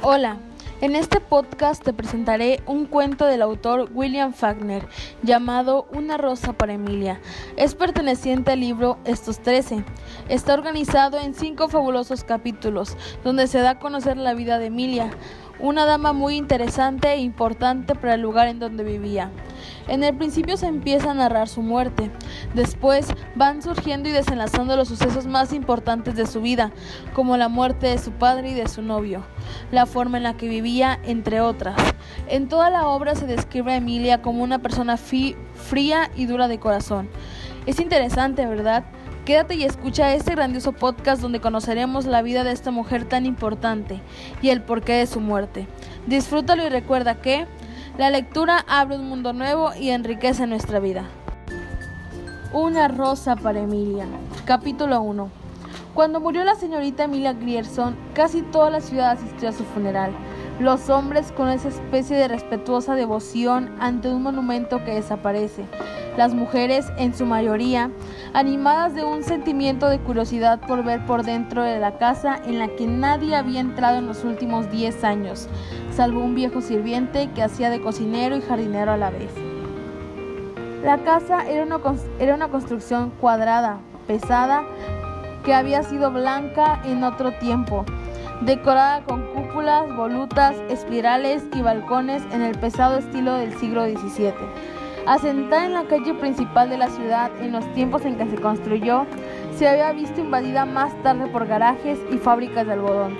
Hola, en este podcast te presentaré un cuento del autor William Faulkner llamado Una rosa para Emilia. Es perteneciente al libro Estos Trece. Está organizado en cinco fabulosos capítulos donde se da a conocer la vida de Emilia, una dama muy interesante e importante para el lugar en donde vivía. En el principio se empieza a narrar su muerte, después van surgiendo y desenlazando los sucesos más importantes de su vida, como la muerte de su padre y de su novio, la forma en la que vivía, entre otras. En toda la obra se describe a Emilia como una persona fría y dura de corazón. Es interesante, ¿verdad? Quédate y escucha este grandioso podcast donde conoceremos la vida de esta mujer tan importante y el porqué de su muerte. Disfrútalo y recuerda que la lectura abre un mundo nuevo y enriquece nuestra vida. Una rosa para Emilia. Capítulo 1. Cuando murió la señorita Emilia Grierson, casi toda la ciudad asistió a su funeral. Los hombres con esa especie de respetuosa devoción ante un monumento que desaparece. Las mujeres, en su mayoría, animadas de un sentimiento de curiosidad por ver por dentro de la casa en la que nadie había entrado en los últimos 10 años, salvo un viejo sirviente que hacía de cocinero y jardinero a la vez. La casa era una, era una construcción cuadrada, pesada, que había sido blanca en otro tiempo, decorada con cúpulas, volutas, espirales y balcones en el pesado estilo del siglo XVII. Asentada en la calle principal de la ciudad en los tiempos en que se construyó, se había visto invadida más tarde por garajes y fábricas de algodón,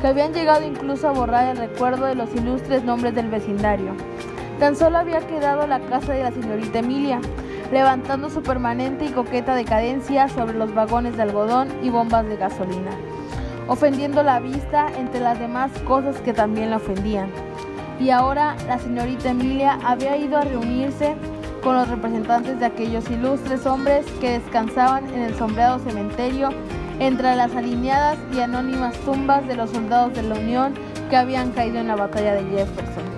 que habían llegado incluso a borrar el recuerdo de los ilustres nombres del vecindario. Tan solo había quedado la casa de la señorita Emilia, levantando su permanente y coqueta decadencia sobre los vagones de algodón y bombas de gasolina, ofendiendo la vista entre las demás cosas que también la ofendían. Y ahora la señorita Emilia había ido a reunirse con los representantes de aquellos ilustres hombres que descansaban en el sombreado cementerio entre las alineadas y anónimas tumbas de los soldados de la Unión que habían caído en la batalla de Jefferson.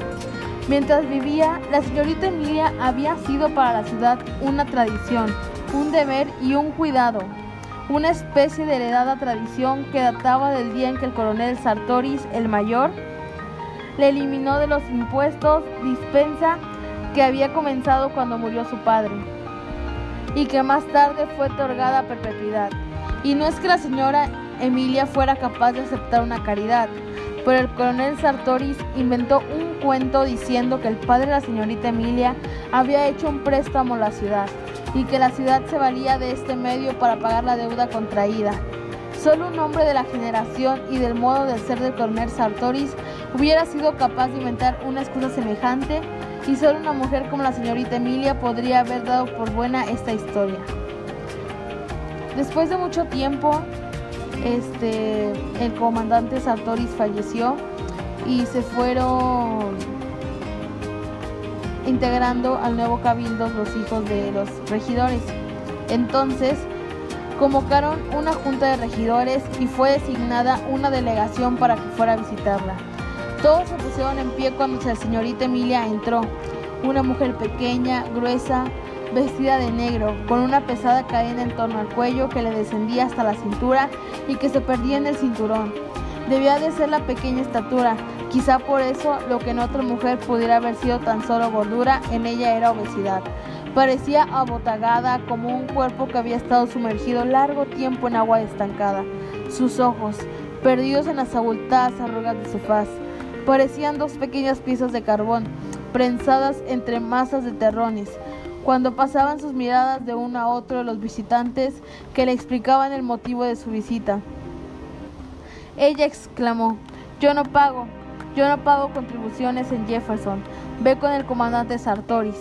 Mientras vivía, la señorita Emilia había sido para la ciudad una tradición, un deber y un cuidado, una especie de heredada tradición que databa del día en que el coronel Sartoris, el mayor, le eliminó de los impuestos dispensa que había comenzado cuando murió su padre y que más tarde fue otorgada a perpetuidad. Y no es que la señora Emilia fuera capaz de aceptar una caridad, pero el coronel Sartoris inventó un cuento diciendo que el padre de la señorita Emilia había hecho un préstamo a la ciudad y que la ciudad se valía de este medio para pagar la deuda contraída. Solo un hombre de la generación y del modo de ser del coronel Sartoris hubiera sido capaz de inventar una excusa semejante y solo una mujer como la señorita Emilia podría haber dado por buena esta historia. Después de mucho tiempo, este, el comandante Sartoris falleció y se fueron integrando al nuevo cabildo los hijos de los regidores. Entonces, convocaron una junta de regidores y fue designada una delegación para que fuera a visitarla. Todos se pusieron en pie cuando la señorita Emilia entró, una mujer pequeña, gruesa, vestida de negro, con una pesada cadena en torno al cuello que le descendía hasta la cintura y que se perdía en el cinturón. Debía de ser la pequeña estatura, quizá por eso lo que en otra mujer pudiera haber sido tan solo gordura, en ella era obesidad. Parecía abotagada como un cuerpo que había estado sumergido largo tiempo en agua estancada. Sus ojos, perdidos en las abultadas arrugas de su faz, parecían dos pequeñas piezas de carbón, prensadas entre masas de terrones cuando pasaban sus miradas de uno a otro de los visitantes que le explicaban el motivo de su visita. Ella exclamó, yo no pago, yo no pago contribuciones en Jefferson, ve con el comandante Sartoris,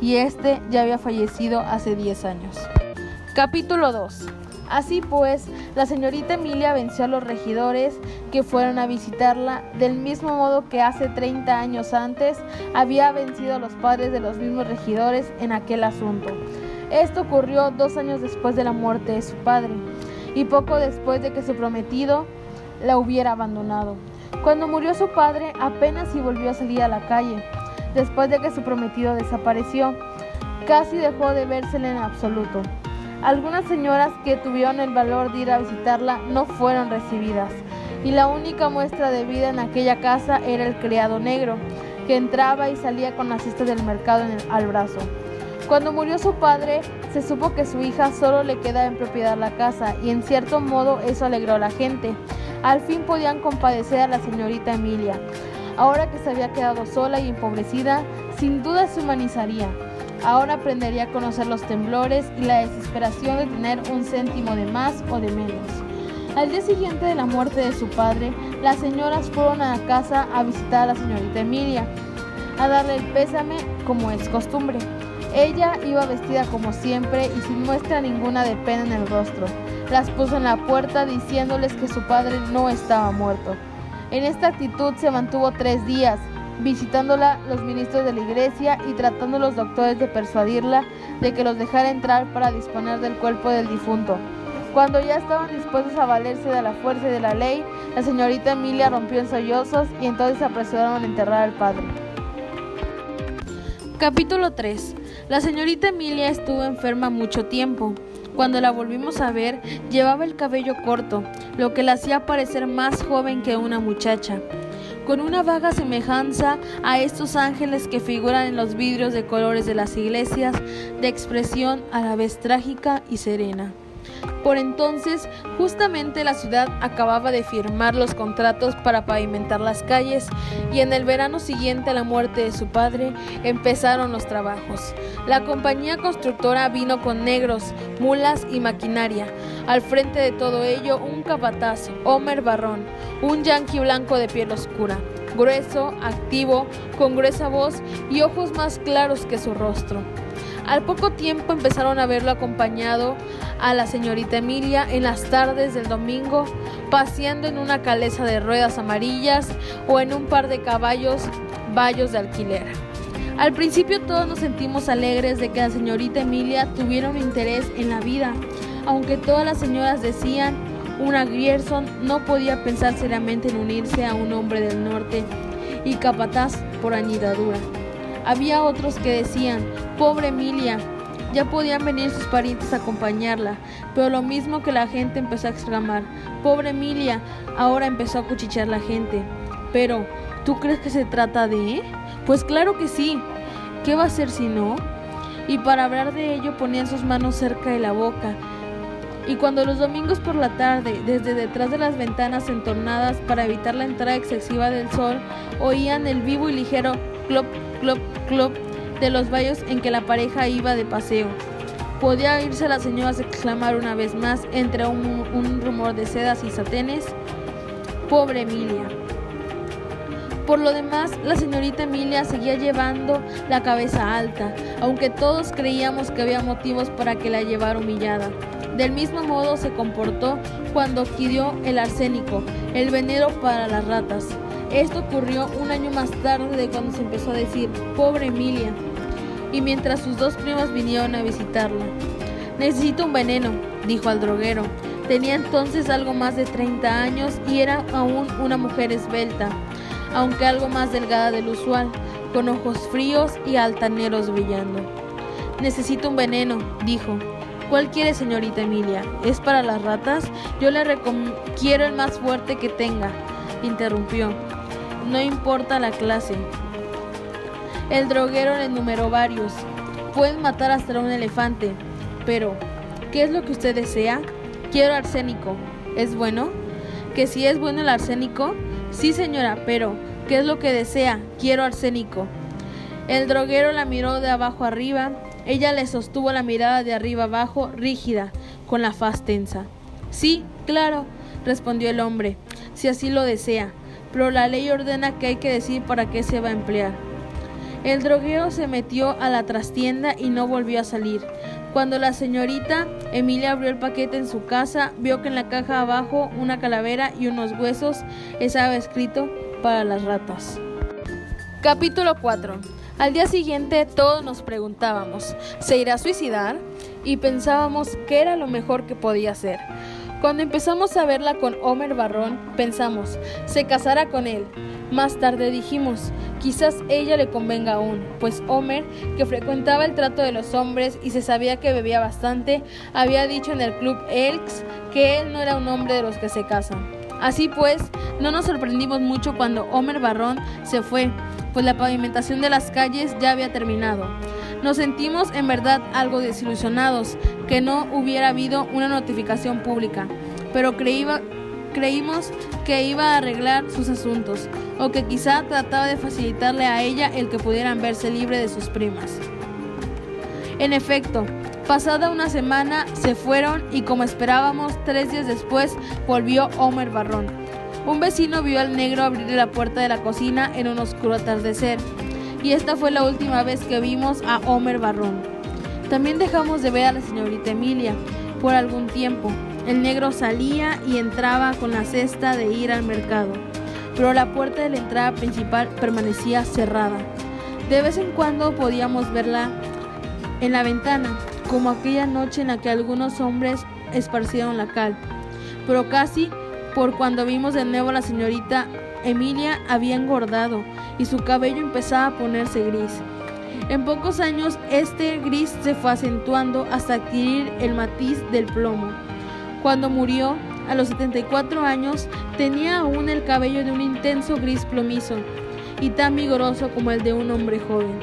y este ya había fallecido hace 10 años. Capítulo 2 Así pues, la señorita Emilia venció a los regidores que fueron a visitarla, del mismo modo que hace 30 años antes había vencido a los padres de los mismos regidores en aquel asunto. Esto ocurrió dos años después de la muerte de su padre y poco después de que su prometido la hubiera abandonado. Cuando murió su padre apenas si volvió a salir a la calle, después de que su prometido desapareció. Casi dejó de vérsele en absoluto. Algunas señoras que tuvieron el valor de ir a visitarla no fueron recibidas y la única muestra de vida en aquella casa era el criado negro, que entraba y salía con la cesta del mercado al brazo. Cuando murió su padre, se supo que su hija solo le queda en propiedad la casa y en cierto modo eso alegró a la gente. Al fin podían compadecer a la señorita Emilia. Ahora que se había quedado sola y empobrecida, sin duda se humanizaría. Ahora aprendería a conocer los temblores y la desesperación de tener un céntimo de más o de menos. Al día siguiente de la muerte de su padre, las señoras fueron a la casa a visitar a la señorita Emilia, a darle el pésame como es costumbre. Ella iba vestida como siempre y sin muestra ninguna de pena en el rostro. Las puso en la puerta diciéndoles que su padre no estaba muerto. En esta actitud se mantuvo tres días, visitándola los ministros de la iglesia y tratando los doctores de persuadirla de que los dejara entrar para disponer del cuerpo del difunto. Cuando ya estaban dispuestos a valerse de la fuerza y de la ley, la señorita Emilia rompió en sollozos y entonces apresuraron a enterrar al padre. Capítulo 3 la señorita Emilia estuvo enferma mucho tiempo. Cuando la volvimos a ver, llevaba el cabello corto, lo que la hacía parecer más joven que una muchacha, con una vaga semejanza a estos ángeles que figuran en los vidrios de colores de las iglesias, de expresión a la vez trágica y serena. Por entonces, justamente la ciudad acababa de firmar los contratos para pavimentar las calles y en el verano siguiente a la muerte de su padre empezaron los trabajos. La compañía constructora vino con negros, mulas y maquinaria. Al frente de todo ello, un capataz, Homer Barrón, un yanqui blanco de piel oscura grueso, activo, con gruesa voz y ojos más claros que su rostro. Al poco tiempo empezaron a verlo acompañado a la señorita Emilia en las tardes del domingo, paseando en una caleza de ruedas amarillas o en un par de caballos vallos de alquiler. Al principio todos nos sentimos alegres de que la señorita Emilia tuviera un interés en la vida, aunque todas las señoras decían, una Grierson no podía pensar seriamente en unirse a un hombre del norte y capataz por añadidura. Había otros que decían, pobre Emilia, ya podían venir sus parientes a acompañarla, pero lo mismo que la gente empezó a exclamar, pobre Emilia, ahora empezó a cuchichear la gente. Pero, ¿tú crees que se trata de? Pues claro que sí. ¿Qué va a hacer si no? Y para hablar de ello ponían sus manos cerca de la boca. Y cuando los domingos por la tarde, desde detrás de las ventanas entornadas para evitar la entrada excesiva del sol, oían el vivo y ligero clop, clop, clop de los valles en que la pareja iba de paseo. Podía oírse a las señoras exclamar una vez más entre un, un rumor de sedas y satenes, pobre Emilia. Por lo demás, la señorita Emilia seguía llevando la cabeza alta, aunque todos creíamos que había motivos para que la llevara humillada. Del mismo modo se comportó cuando adquirió el arsénico, el veneno para las ratas. Esto ocurrió un año más tarde de cuando se empezó a decir, pobre Emilia, y mientras sus dos primas vinieron a visitarla. Necesito un veneno, dijo al droguero. Tenía entonces algo más de 30 años y era aún una mujer esbelta, aunque algo más delgada del usual, con ojos fríos y altaneros brillando. Necesito un veneno, dijo. ¿Cuál quiere, señorita Emilia? ¿Es para las ratas? Yo le quiero el más fuerte que tenga, interrumpió. No importa la clase. El droguero le enumeró varios. Pueden matar hasta un elefante. Pero, ¿qué es lo que usted desea? Quiero arsénico. ¿Es bueno? ¿Que si es bueno el arsénico? Sí, señora, pero ¿qué es lo que desea? Quiero arsénico. El droguero la miró de abajo arriba. Ella le sostuvo la mirada de arriba abajo, rígida, con la faz tensa. Sí, claro, respondió el hombre, si así lo desea pero la ley ordena que hay que decir para qué se va a emplear. El droguero se metió a la trastienda y no volvió a salir. Cuando la señorita Emilia abrió el paquete en su casa, vio que en la caja abajo una calavera y unos huesos estaba escrito para las ratas. Capítulo 4. Al día siguiente todos nos preguntábamos, ¿se irá a suicidar? Y pensábamos qué era lo mejor que podía hacer. Cuando empezamos a verla con Homer Barrón, pensamos, se casará con él. Más tarde dijimos, quizás ella le convenga aún, pues Homer, que frecuentaba el trato de los hombres y se sabía que bebía bastante, había dicho en el club Elks que él no era un hombre de los que se casan. Así pues, no nos sorprendimos mucho cuando Homer Barrón se fue, pues la pavimentación de las calles ya había terminado. Nos sentimos en verdad algo desilusionados que no hubiera habido una notificación pública, pero creímos que iba a arreglar sus asuntos, o que quizá trataba de facilitarle a ella el que pudieran verse libre de sus primas. En efecto, pasada una semana se fueron y como esperábamos, tres días después volvió Homer Barrón. Un vecino vio al negro abrir la puerta de la cocina en un oscuro atardecer y esta fue la última vez que vimos a Homer Barrón. También dejamos de ver a la señorita Emilia por algún tiempo. El negro salía y entraba con la cesta de ir al mercado, pero la puerta de la entrada principal permanecía cerrada. De vez en cuando podíamos verla en la ventana, como aquella noche en la que algunos hombres esparcieron la cal, pero casi por cuando vimos de nuevo a la señorita Emilia había engordado y su cabello empezaba a ponerse gris. En pocos años este gris se fue acentuando hasta adquirir el matiz del plomo. Cuando murió, a los 74 años, tenía aún el cabello de un intenso gris plomizo y tan vigoroso como el de un hombre joven.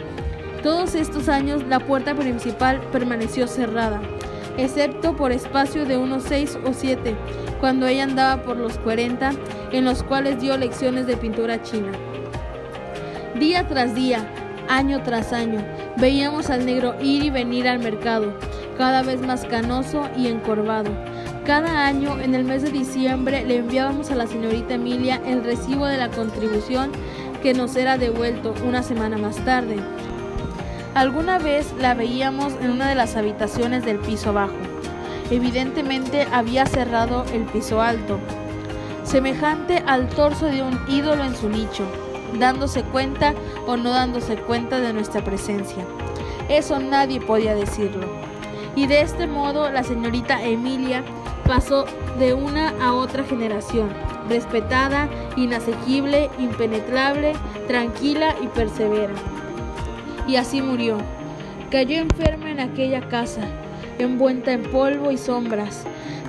Todos estos años la puerta principal permaneció cerrada, excepto por espacio de unos seis o siete, cuando ella andaba por los 40, en los cuales dio lecciones de pintura china. Día tras día, año tras año, veíamos al negro ir y venir al mercado, cada vez más canoso y encorvado. Cada año, en el mes de diciembre, le enviábamos a la señorita Emilia el recibo de la contribución que nos era devuelto una semana más tarde. Alguna vez la veíamos en una de las habitaciones del piso bajo. Evidentemente había cerrado el piso alto, semejante al torso de un ídolo en su nicho dándose cuenta o no dándose cuenta de nuestra presencia. Eso nadie podía decirlo. Y de este modo la señorita Emilia pasó de una a otra generación, respetada, inasequible, impenetrable, tranquila y persevera. Y así murió. Cayó enferma en aquella casa, envuelta en polvo y sombras,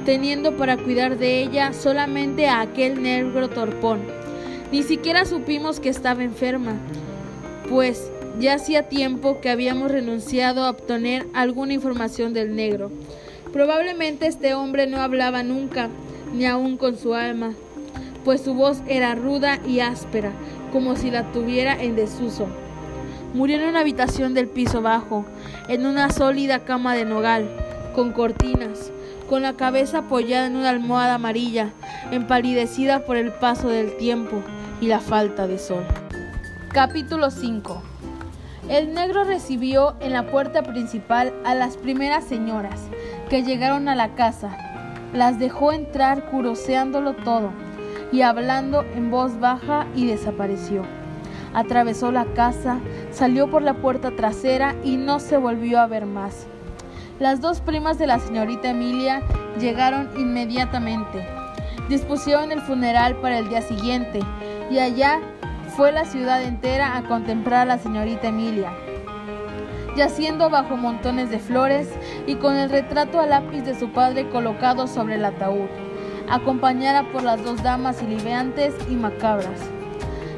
teniendo para cuidar de ella solamente a aquel negro torpón ni siquiera supimos que estaba enferma, pues ya hacía tiempo que habíamos renunciado a obtener alguna información del negro. Probablemente este hombre no hablaba nunca, ni aun con su alma, pues su voz era ruda y áspera, como si la tuviera en desuso. Murió en una habitación del piso bajo, en una sólida cama de nogal, con cortinas, con la cabeza apoyada en una almohada amarilla, empalidecida por el paso del tiempo y la falta de sol. Capítulo 5 El negro recibió en la puerta principal a las primeras señoras que llegaron a la casa. Las dejó entrar curoseándolo todo y hablando en voz baja y desapareció. Atravesó la casa, salió por la puerta trasera y no se volvió a ver más. Las dos primas de la señorita Emilia llegaron inmediatamente. Dispusieron el funeral para el día siguiente y allá fue la ciudad entera a contemplar a la señorita Emilia, yaciendo bajo montones de flores y con el retrato a lápiz de su padre colocado sobre el ataúd, acompañada por las dos damas ilibeantes y macabras.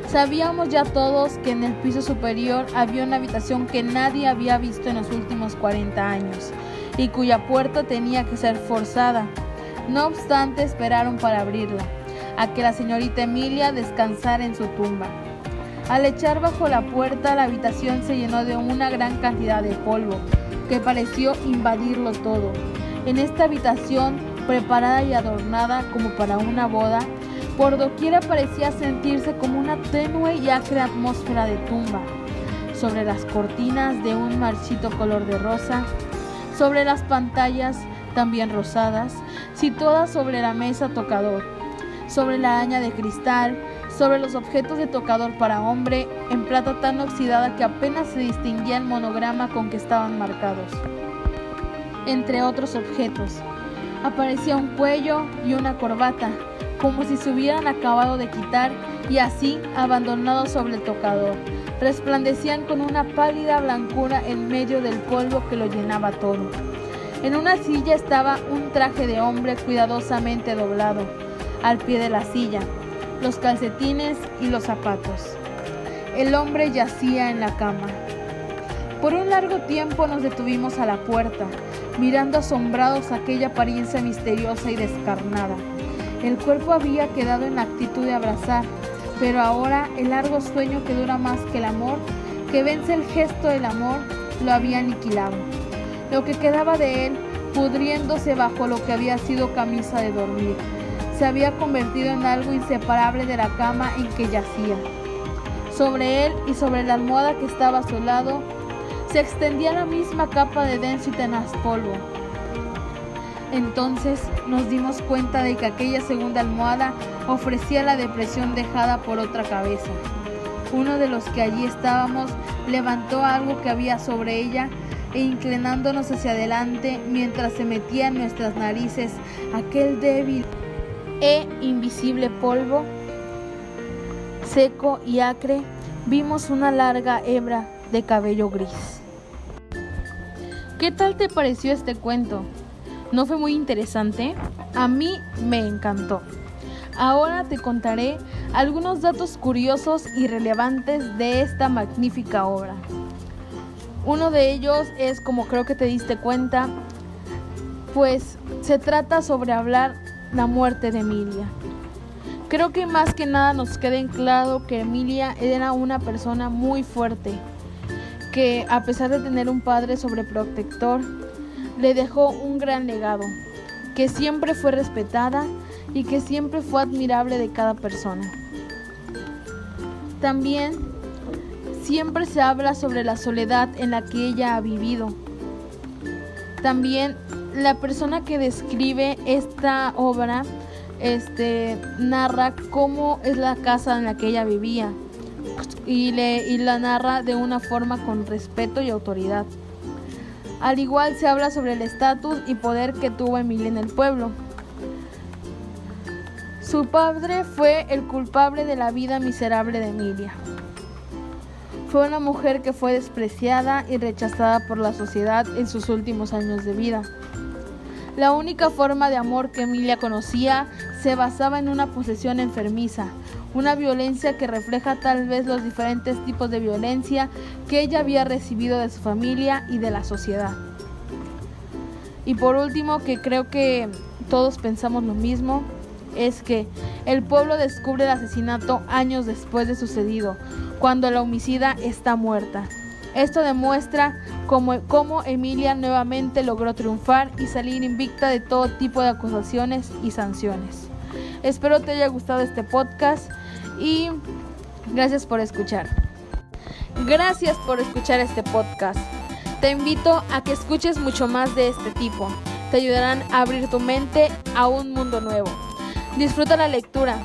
Sabíamos ya todos que en el piso superior había una habitación que nadie había visto en los últimos 40 años y cuya puerta tenía que ser forzada. No obstante, esperaron para abrirla a que la señorita Emilia descansara en su tumba. Al echar bajo la puerta, la habitación se llenó de una gran cantidad de polvo, que pareció invadirlo todo. En esta habitación, preparada y adornada como para una boda, por doquiera parecía sentirse como una tenue y acre atmósfera de tumba. Sobre las cortinas de un marchito color de rosa, sobre las pantallas también rosadas, situadas sobre la mesa tocador, sobre la araña de cristal, sobre los objetos de tocador para hombre, en plata tan oxidada que apenas se distinguía el monograma con que estaban marcados. Entre otros objetos, aparecía un cuello y una corbata, como si se hubieran acabado de quitar y así abandonados sobre el tocador. Resplandecían con una pálida blancura en medio del polvo que lo llenaba todo. En una silla estaba un traje de hombre cuidadosamente doblado al pie de la silla, los calcetines y los zapatos. El hombre yacía en la cama. Por un largo tiempo nos detuvimos a la puerta, mirando asombrados aquella apariencia misteriosa y descarnada. El cuerpo había quedado en la actitud de abrazar, pero ahora el largo sueño que dura más que el amor, que vence el gesto del amor, lo había aniquilado. Lo que quedaba de él, pudriéndose bajo lo que había sido camisa de dormir, se había convertido en algo inseparable de la cama en que yacía. Sobre él y sobre la almohada que estaba a su lado, se extendía la misma capa de denso y tenaz polvo. Entonces nos dimos cuenta de que aquella segunda almohada ofrecía la depresión dejada por otra cabeza. Uno de los que allí estábamos levantó algo que había sobre ella e inclinándonos hacia adelante mientras se metía en nuestras narices aquel débil e invisible polvo seco y acre, vimos una larga hebra de cabello gris. ¿Qué tal te pareció este cuento? ¿No fue muy interesante? A mí me encantó. Ahora te contaré algunos datos curiosos y relevantes de esta magnífica obra. Uno de ellos es, como creo que te diste cuenta, pues se trata sobre hablar la muerte de Emilia. Creo que más que nada nos queda en claro que Emilia era una persona muy fuerte, que a pesar de tener un padre sobreprotector, le dejó un gran legado, que siempre fue respetada y que siempre fue admirable de cada persona. También siempre se habla sobre la soledad en la que ella ha vivido. También la persona que describe esta obra este, narra cómo es la casa en la que ella vivía y, le, y la narra de una forma con respeto y autoridad. Al igual se habla sobre el estatus y poder que tuvo Emilia en el pueblo. Su padre fue el culpable de la vida miserable de Emilia. Fue una mujer que fue despreciada y rechazada por la sociedad en sus últimos años de vida. La única forma de amor que Emilia conocía se basaba en una posesión enfermiza, una violencia que refleja tal vez los diferentes tipos de violencia que ella había recibido de su familia y de la sociedad. Y por último, que creo que todos pensamos lo mismo, es que el pueblo descubre el asesinato años después de sucedido, cuando la homicida está muerta. Esto demuestra cómo, cómo, Emilia nuevamente logró triunfar y salir invicta de todo tipo de acusaciones y sanciones. Espero te haya gustado este podcast y gracias por escuchar. Gracias por escuchar este podcast. Te invito a que escuches mucho más de este tipo. Te ayudarán a abrir tu mente a un mundo nuevo. Disfruta la lectura.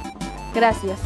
Gracias.